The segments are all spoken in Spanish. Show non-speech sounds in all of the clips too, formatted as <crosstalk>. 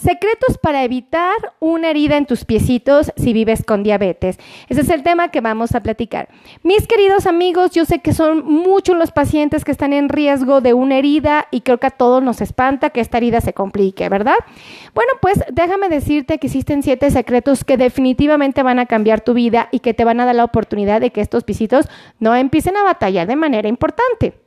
secretos para evitar una herida en tus piecitos si vives con diabetes. Ese es el tema que vamos a platicar. Mis queridos amigos, yo sé que son muchos los pacientes que están en riesgo de una herida y creo que a todos nos espanta que esta herida se complique, ¿verdad? Bueno, pues déjame decirte que existen siete secretos que definitivamente van a cambiar tu vida y que te van a dar la oportunidad de que estos piecitos no empiecen a batallar de manera importante.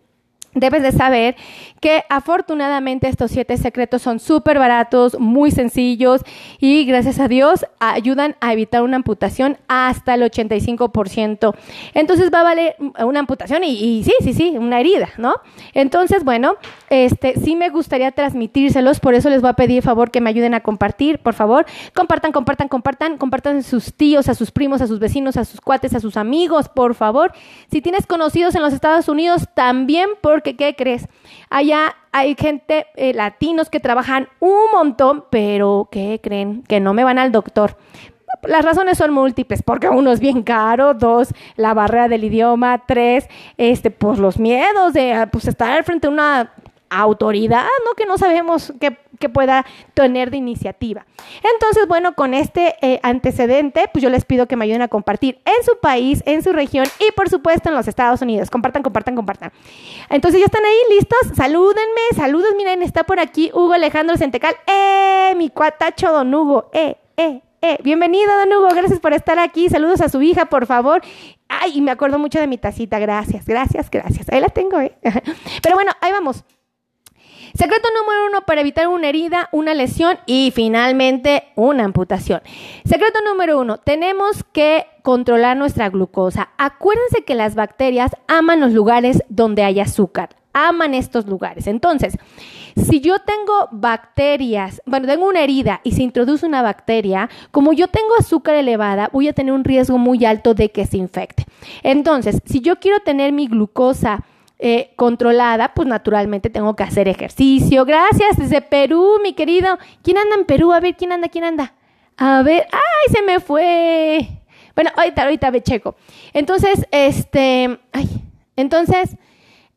Debes de saber que afortunadamente estos siete secretos son súper baratos, muy sencillos y gracias a Dios ayudan a evitar una amputación hasta el 85%. Entonces va a valer una amputación y, sí, sí, sí, una herida, ¿no? Entonces, bueno, este sí me gustaría transmitírselos, por eso les voy a pedir favor que me ayuden a compartir, por favor. Compartan, compartan, compartan, compartan a sus tíos, a sus primos, a sus vecinos, a sus cuates, a sus amigos, por favor. Si tienes conocidos en los Estados Unidos, también por porque, ¿qué crees? Allá hay gente, eh, latinos que trabajan un montón, pero ¿qué creen? Que no me van al doctor. Las razones son múltiples, porque uno es bien caro, dos, la barrera del idioma, tres, este, pues los miedos de pues, estar frente a una autoridad, ¿no? Que no sabemos qué, pueda tener de iniciativa. Entonces, bueno, con este eh, antecedente, pues yo les pido que me ayuden a compartir en su país, en su región y por supuesto en los Estados Unidos. Compartan, compartan, compartan. Entonces, ¿ya están ahí listos? Salúdenme, saludos, miren, está por aquí Hugo Alejandro Centecal. ¡Eh! Mi cuatacho don Hugo. ¡Eh! ¡Eh! Eh, bienvenido, don Hugo, gracias por estar aquí. Saludos a su hija, por favor. Ay, me acuerdo mucho de mi tacita. Gracias, gracias, gracias. Ahí la tengo, ¿eh? <laughs> Pero bueno, ahí vamos. Secreto número uno para evitar una herida, una lesión y finalmente una amputación. Secreto número uno, tenemos que controlar nuestra glucosa. Acuérdense que las bacterias aman los lugares donde hay azúcar, aman estos lugares. Entonces, si yo tengo bacterias, bueno, tengo una herida y se introduce una bacteria, como yo tengo azúcar elevada, voy a tener un riesgo muy alto de que se infecte. Entonces, si yo quiero tener mi glucosa eh, controlada, pues naturalmente tengo que hacer ejercicio. Gracias desde Perú, mi querido. ¿Quién anda en Perú? A ver, ¿quién anda? ¿Quién anda? A ver, ¡ay, se me fue! Bueno, ahorita, ahorita me checo. Entonces, este, ay, entonces,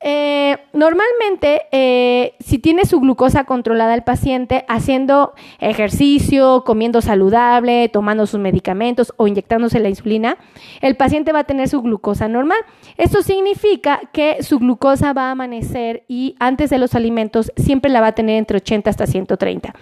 eh, normalmente, eh, si tiene su glucosa controlada el paciente, haciendo ejercicio, comiendo saludable, tomando sus medicamentos o inyectándose la insulina, el paciente va a tener su glucosa normal. Esto significa que su glucosa va a amanecer y antes de los alimentos siempre la va a tener entre 80 hasta 130.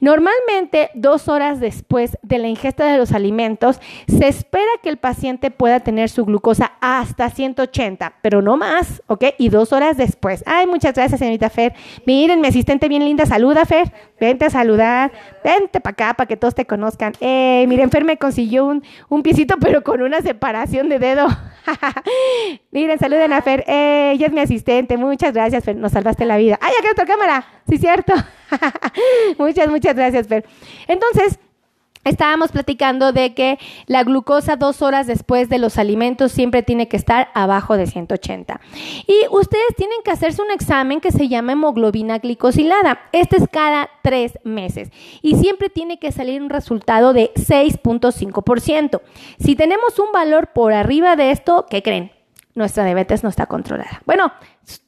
Normalmente, dos horas después de la ingesta de los alimentos, se espera que el paciente pueda tener su glucosa hasta 180, pero no más, ¿ok? Y dos horas después. Ay, muchas gracias, señorita Fer. Miren, mi asistente bien linda, saluda, Fer. Vente a saludar. Vente para acá para que todos te conozcan. Eh, miren, Fer me consiguió un, un piecito, pero con una separación de dedo. <laughs> miren, saluden a Fer. Eh, ella es mi asistente. Muchas gracias, Fer. Nos salvaste la vida. Ay, acá otra cámara. Sí, cierto. <laughs> muchas, muchas gracias, Fer. Entonces, Estábamos platicando de que la glucosa dos horas después de los alimentos siempre tiene que estar abajo de 180. Y ustedes tienen que hacerse un examen que se llama hemoglobina glicosilada. Este es cada tres meses y siempre tiene que salir un resultado de 6.5%. Si tenemos un valor por arriba de esto, ¿qué creen? Nuestra diabetes no está controlada. Bueno,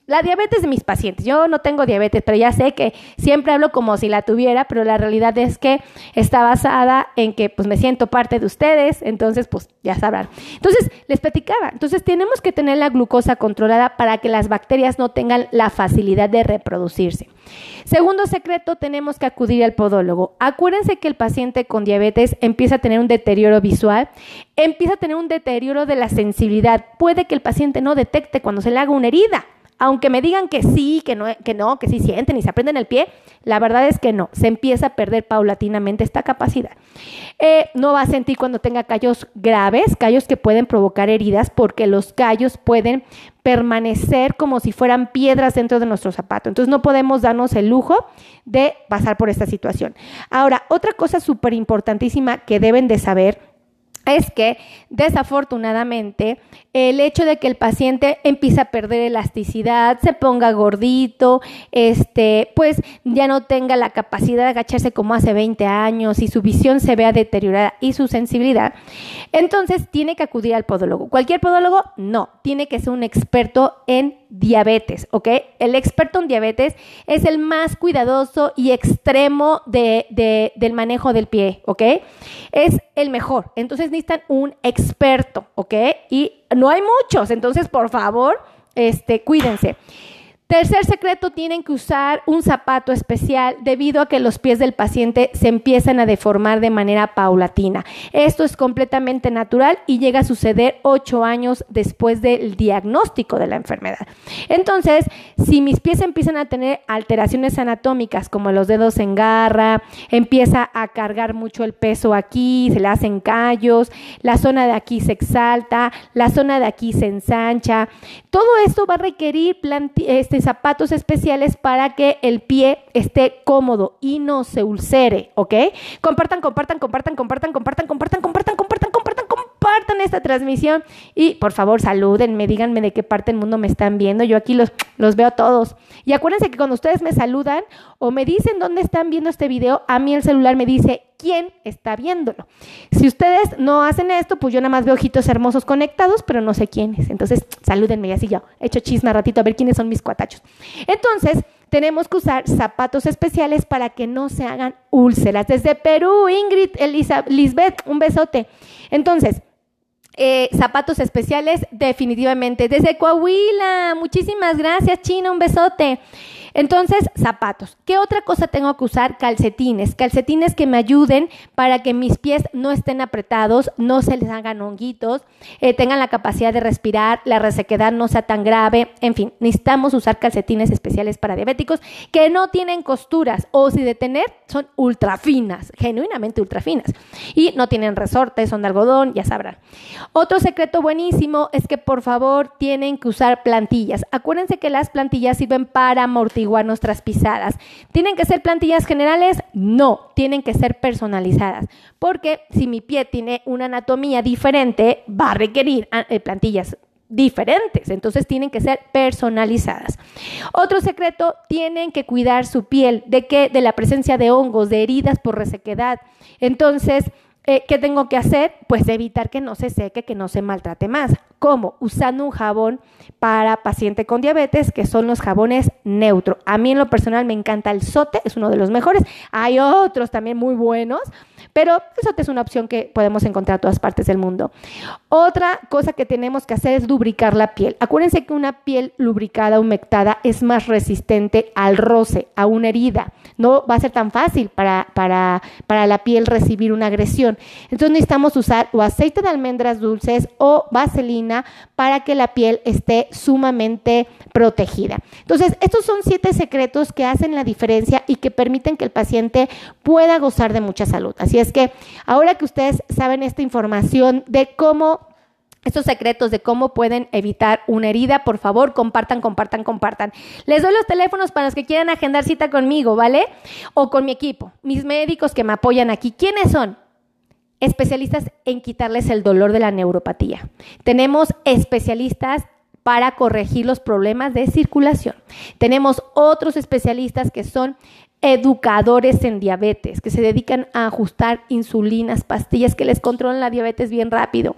la diabetes de mis pacientes. Yo no tengo diabetes, pero ya sé que siempre hablo como si la tuviera, pero la realidad es que está basada en que pues me siento parte de ustedes, entonces pues ya sabrán. Entonces, les platicaba, entonces tenemos que tener la glucosa controlada para que las bacterias no tengan la facilidad de reproducirse. Segundo secreto, tenemos que acudir al podólogo. Acuérdense que el paciente con diabetes empieza a tener un deterioro visual, empieza a tener un deterioro de la sensibilidad. Puede que el paciente no detecte cuando se le haga una herida aunque me digan que sí, que no, que no, que sí sienten y se aprenden el pie, la verdad es que no, se empieza a perder paulatinamente esta capacidad. Eh, no va a sentir cuando tenga callos graves, callos que pueden provocar heridas, porque los callos pueden permanecer como si fueran piedras dentro de nuestro zapato. Entonces no podemos darnos el lujo de pasar por esta situación. Ahora, otra cosa súper importantísima que deben de saber es que desafortunadamente el hecho de que el paciente empiece a perder elasticidad, se ponga gordito, este, pues ya no tenga la capacidad de agacharse como hace 20 años y su visión se vea deteriorada y su sensibilidad, entonces tiene que acudir al podólogo. ¿Cualquier podólogo? No, tiene que ser un experto en diabetes, ¿ok? El experto en diabetes es el más cuidadoso y extremo de, del manejo del pie, ¿ok? Es el mejor. Entonces necesitan un experto, ¿ok? Y no hay muchos, entonces por favor, este, cuídense. Tercer secreto, tienen que usar un zapato especial debido a que los pies del paciente se empiezan a deformar de manera paulatina. Esto es completamente natural y llega a suceder ocho años después del diagnóstico de la enfermedad. Entonces, si mis pies empiezan a tener alteraciones anatómicas como los dedos en garra, empieza a cargar mucho el peso aquí, se le hacen callos, la zona de aquí se exalta, la zona de aquí se ensancha, todo esto va a requerir este, zapatos especiales para que el pie esté cómodo y no se ulcere, ¿ok? Compartan, compartan, compartan, compartan, compartan, compartan, compartan, compartan, compartan, compartan esta transmisión y por favor salúdenme, díganme de qué parte del mundo me están viendo. Yo aquí los, los veo todos. Y acuérdense que cuando ustedes me saludan o me dicen dónde están viendo este video, a mí el celular me dice quién está viéndolo. Si ustedes no hacen esto, pues yo nada más veo ojitos hermosos conectados, pero no sé quiénes. Entonces, salúdenme y así yo echo chisme ratito a ver quiénes son mis cuatachos. Entonces, tenemos que usar zapatos especiales para que no se hagan úlceras. Desde Perú, Ingrid, Elisa, Lisbeth, un besote. Entonces, eh, zapatos especiales, definitivamente. Desde Coahuila, muchísimas gracias, China, un besote. Entonces, zapatos. ¿Qué otra cosa tengo que usar? Calcetines. Calcetines que me ayuden para que mis pies no estén apretados, no se les hagan honguitos, eh, tengan la capacidad de respirar, la resequedad no sea tan grave. En fin, necesitamos usar calcetines especiales para diabéticos que no tienen costuras o si de tener son ultra finas, genuinamente ultra finas. Y no tienen resortes, son de algodón, ya sabrán. Otro secreto buenísimo es que por favor tienen que usar plantillas. Acuérdense que las plantillas sirven para amortiguar igual nuestras pisadas. ¿Tienen que ser plantillas generales? No, tienen que ser personalizadas, porque si mi pie tiene una anatomía diferente, va a requerir ah, eh, plantillas diferentes, entonces tienen que ser personalizadas. Otro secreto, tienen que cuidar su piel de que de la presencia de hongos, de heridas por resequedad. Entonces, eh, ¿qué tengo que hacer? Pues evitar que no se seque, que no se maltrate más. ¿Cómo? Usando un jabón para paciente con diabetes, que son los jabones neutro. A mí en lo personal me encanta el sote, es uno de los mejores. Hay otros también muy buenos, pero eso es una opción que podemos encontrar en todas partes del mundo. Otra cosa que tenemos que hacer es lubricar la piel. Acuérdense que una piel lubricada, humectada, es más resistente al roce, a una herida. No va a ser tan fácil para, para, para la piel recibir una agresión. Entonces necesitamos usar o aceite de almendras dulces o vaselina para que la piel esté sumamente protegida. Entonces, estos son siete secretos que hacen la diferencia y que permiten que el paciente pueda gozar de mucha salud. Así es que ahora que ustedes saben esta información de cómo estos secretos de cómo pueden evitar una herida, por favor, compartan, compartan, compartan. Les doy los teléfonos para los que quieran agendar cita conmigo, ¿vale? O con mi equipo, mis médicos que me apoyan aquí. ¿Quiénes son? Especialistas en quitarles el dolor de la neuropatía. Tenemos especialistas para corregir los problemas de circulación. Tenemos otros especialistas que son educadores en diabetes, que se dedican a ajustar insulinas, pastillas que les controlan la diabetes bien rápido.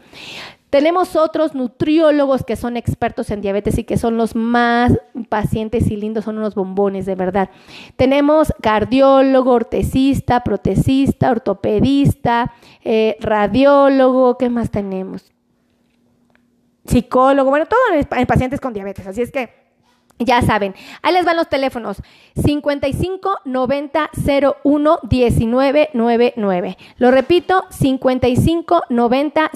Tenemos otros nutriólogos que son expertos en diabetes y que son los más pacientes y lindos, son unos bombones de verdad. Tenemos cardiólogo, ortesista, protesista, ortopedista, eh, radiólogo, ¿qué más tenemos? Psicólogo, bueno, todo en pacientes con diabetes. Así es que ya saben, ahí les van los teléfonos 55 90 01 19 99. Lo repito, 55 90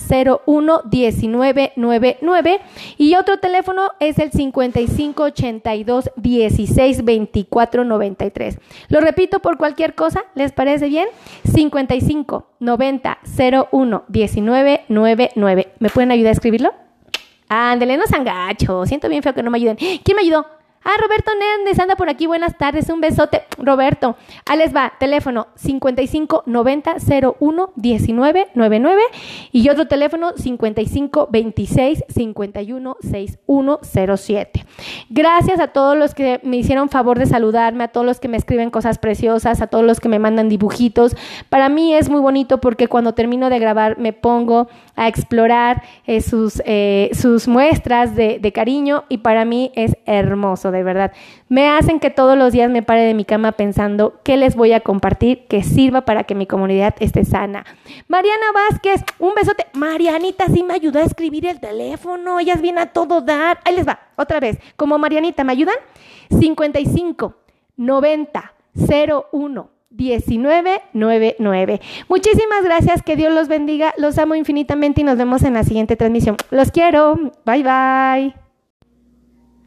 01 19 99. Y otro teléfono es el 55 82 16 24 93. Lo repito por cualquier cosa, ¿les parece bien? 55 90 01 19 99. ¿Me pueden ayudar a escribirlo? Ándele, no sean gacho. Siento bien feo que no me ayuden. ¿Quién me ayudó? Ah, Roberto Néndez anda por aquí. Buenas tardes. Un besote. Roberto. Ahí les va. Teléfono 55 90 01 19 99 y otro teléfono 55 26 51 61 07. Gracias a todos los que me hicieron favor de saludarme, a todos los que me escriben cosas preciosas, a todos los que me mandan dibujitos. Para mí es muy bonito porque cuando termino de grabar me pongo a explorar eh, sus, eh, sus muestras de, de cariño y para mí es hermoso de verdad. Me hacen que todos los días me pare de mi cama pensando qué les voy a compartir que sirva para que mi comunidad esté sana. Mariana Vázquez, un besote. Marianita sí me ayudó a escribir el teléfono. Ellas vienen a todo dar. Ahí les va, otra vez. Como Marianita, ¿me ayudan? 55 90 01 1999. Muchísimas gracias, que Dios los bendiga, los amo infinitamente y nos vemos en la siguiente transmisión. Los quiero, bye bye.